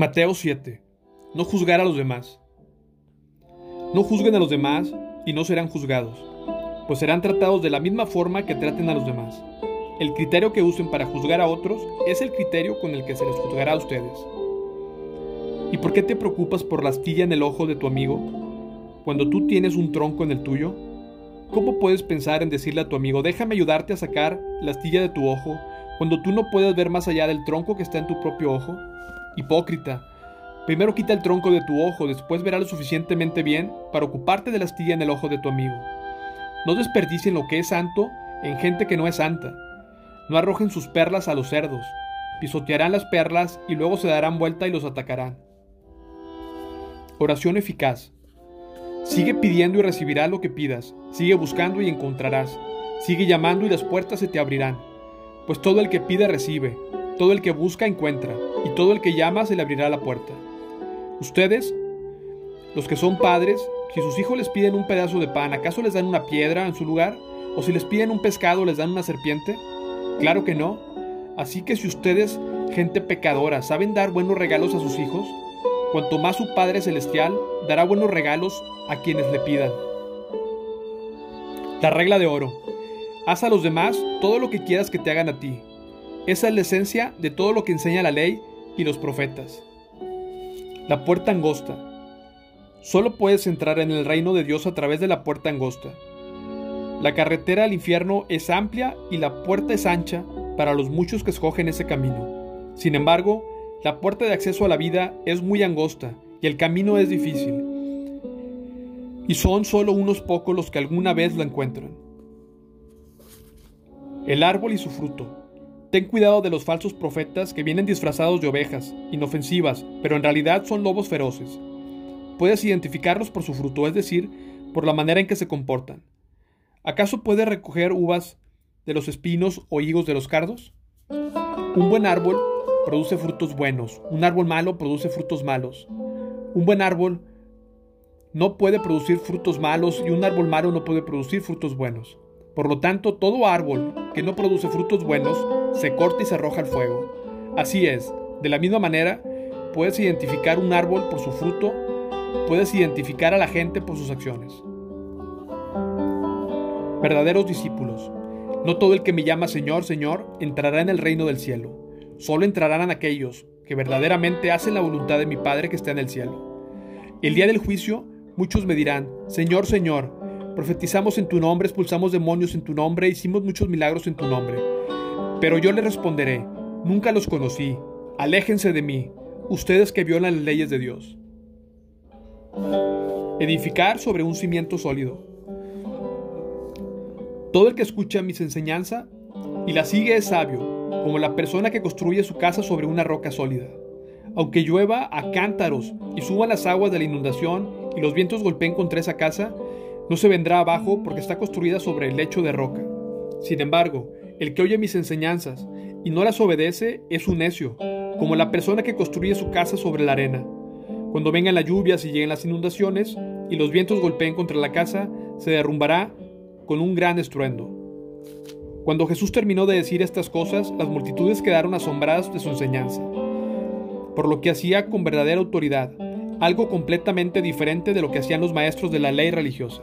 Mateo 7. No juzgar a los demás. No juzguen a los demás y no serán juzgados, pues serán tratados de la misma forma que traten a los demás. El criterio que usen para juzgar a otros es el criterio con el que se les juzgará a ustedes. ¿Y por qué te preocupas por la astilla en el ojo de tu amigo cuando tú tienes un tronco en el tuyo? ¿Cómo puedes pensar en decirle a tu amigo, déjame ayudarte a sacar la astilla de tu ojo cuando tú no puedes ver más allá del tronco que está en tu propio ojo? Hipócrita, primero quita el tronco de tu ojo, después verás lo suficientemente bien para ocuparte de la astilla en el ojo de tu amigo. No desperdicien lo que es santo en gente que no es santa. No arrojen sus perlas a los cerdos. Pisotearán las perlas y luego se darán vuelta y los atacarán. Oración eficaz. Sigue pidiendo y recibirás lo que pidas. Sigue buscando y encontrarás. Sigue llamando y las puertas se te abrirán. Pues todo el que pide recibe, todo el que busca encuentra, y todo el que llama se le abrirá la puerta. Ustedes, los que son padres, si sus hijos les piden un pedazo de pan, ¿acaso les dan una piedra en su lugar? ¿O si les piden un pescado, les dan una serpiente? Claro que no. Así que si ustedes, gente pecadora, saben dar buenos regalos a sus hijos, cuanto más su Padre Celestial dará buenos regalos a quienes le pidan. La regla de oro. Haz a los demás todo lo que quieras que te hagan a ti. Esa es la esencia de todo lo que enseña la ley y los profetas. La puerta angosta. Solo puedes entrar en el reino de Dios a través de la puerta angosta. La carretera al infierno es amplia y la puerta es ancha para los muchos que escogen ese camino. Sin embargo, la puerta de acceso a la vida es muy angosta y el camino es difícil. Y son solo unos pocos los que alguna vez la encuentran. El árbol y su fruto. Ten cuidado de los falsos profetas que vienen disfrazados de ovejas, inofensivas, pero en realidad son lobos feroces. Puedes identificarlos por su fruto, es decir, por la manera en que se comportan. ¿Acaso puedes recoger uvas de los espinos o higos de los cardos? Un buen árbol produce frutos buenos, un árbol malo produce frutos malos. Un buen árbol no puede producir frutos malos y un árbol malo no puede producir frutos buenos. Por lo tanto, todo árbol que no produce frutos buenos se corta y se arroja al fuego. Así es, de la misma manera, puedes identificar un árbol por su fruto, puedes identificar a la gente por sus acciones. Verdaderos discípulos. No todo el que me llama Señor, Señor, entrará en el reino del cielo. Solo entrarán aquellos que verdaderamente hacen la voluntad de mi Padre que está en el cielo. El día del juicio, muchos me dirán, Señor, Señor, profetizamos en tu nombre, expulsamos demonios en tu nombre, hicimos muchos milagros en tu nombre. Pero yo le responderé, nunca los conocí, aléjense de mí, ustedes que violan las leyes de Dios. Edificar sobre un cimiento sólido. Todo el que escucha mis enseñanzas y la sigue es sabio, como la persona que construye su casa sobre una roca sólida. Aunque llueva a cántaros y suban las aguas de la inundación y los vientos golpeen contra esa casa, no se vendrá abajo porque está construida sobre el lecho de roca. Sin embargo, el que oye mis enseñanzas y no las obedece es un necio, como la persona que construye su casa sobre la arena. Cuando vengan las lluvias y lleguen las inundaciones y los vientos golpeen contra la casa, se derrumbará con un gran estruendo. Cuando Jesús terminó de decir estas cosas, las multitudes quedaron asombradas de su enseñanza, por lo que hacía con verdadera autoridad, algo completamente diferente de lo que hacían los maestros de la ley religiosa.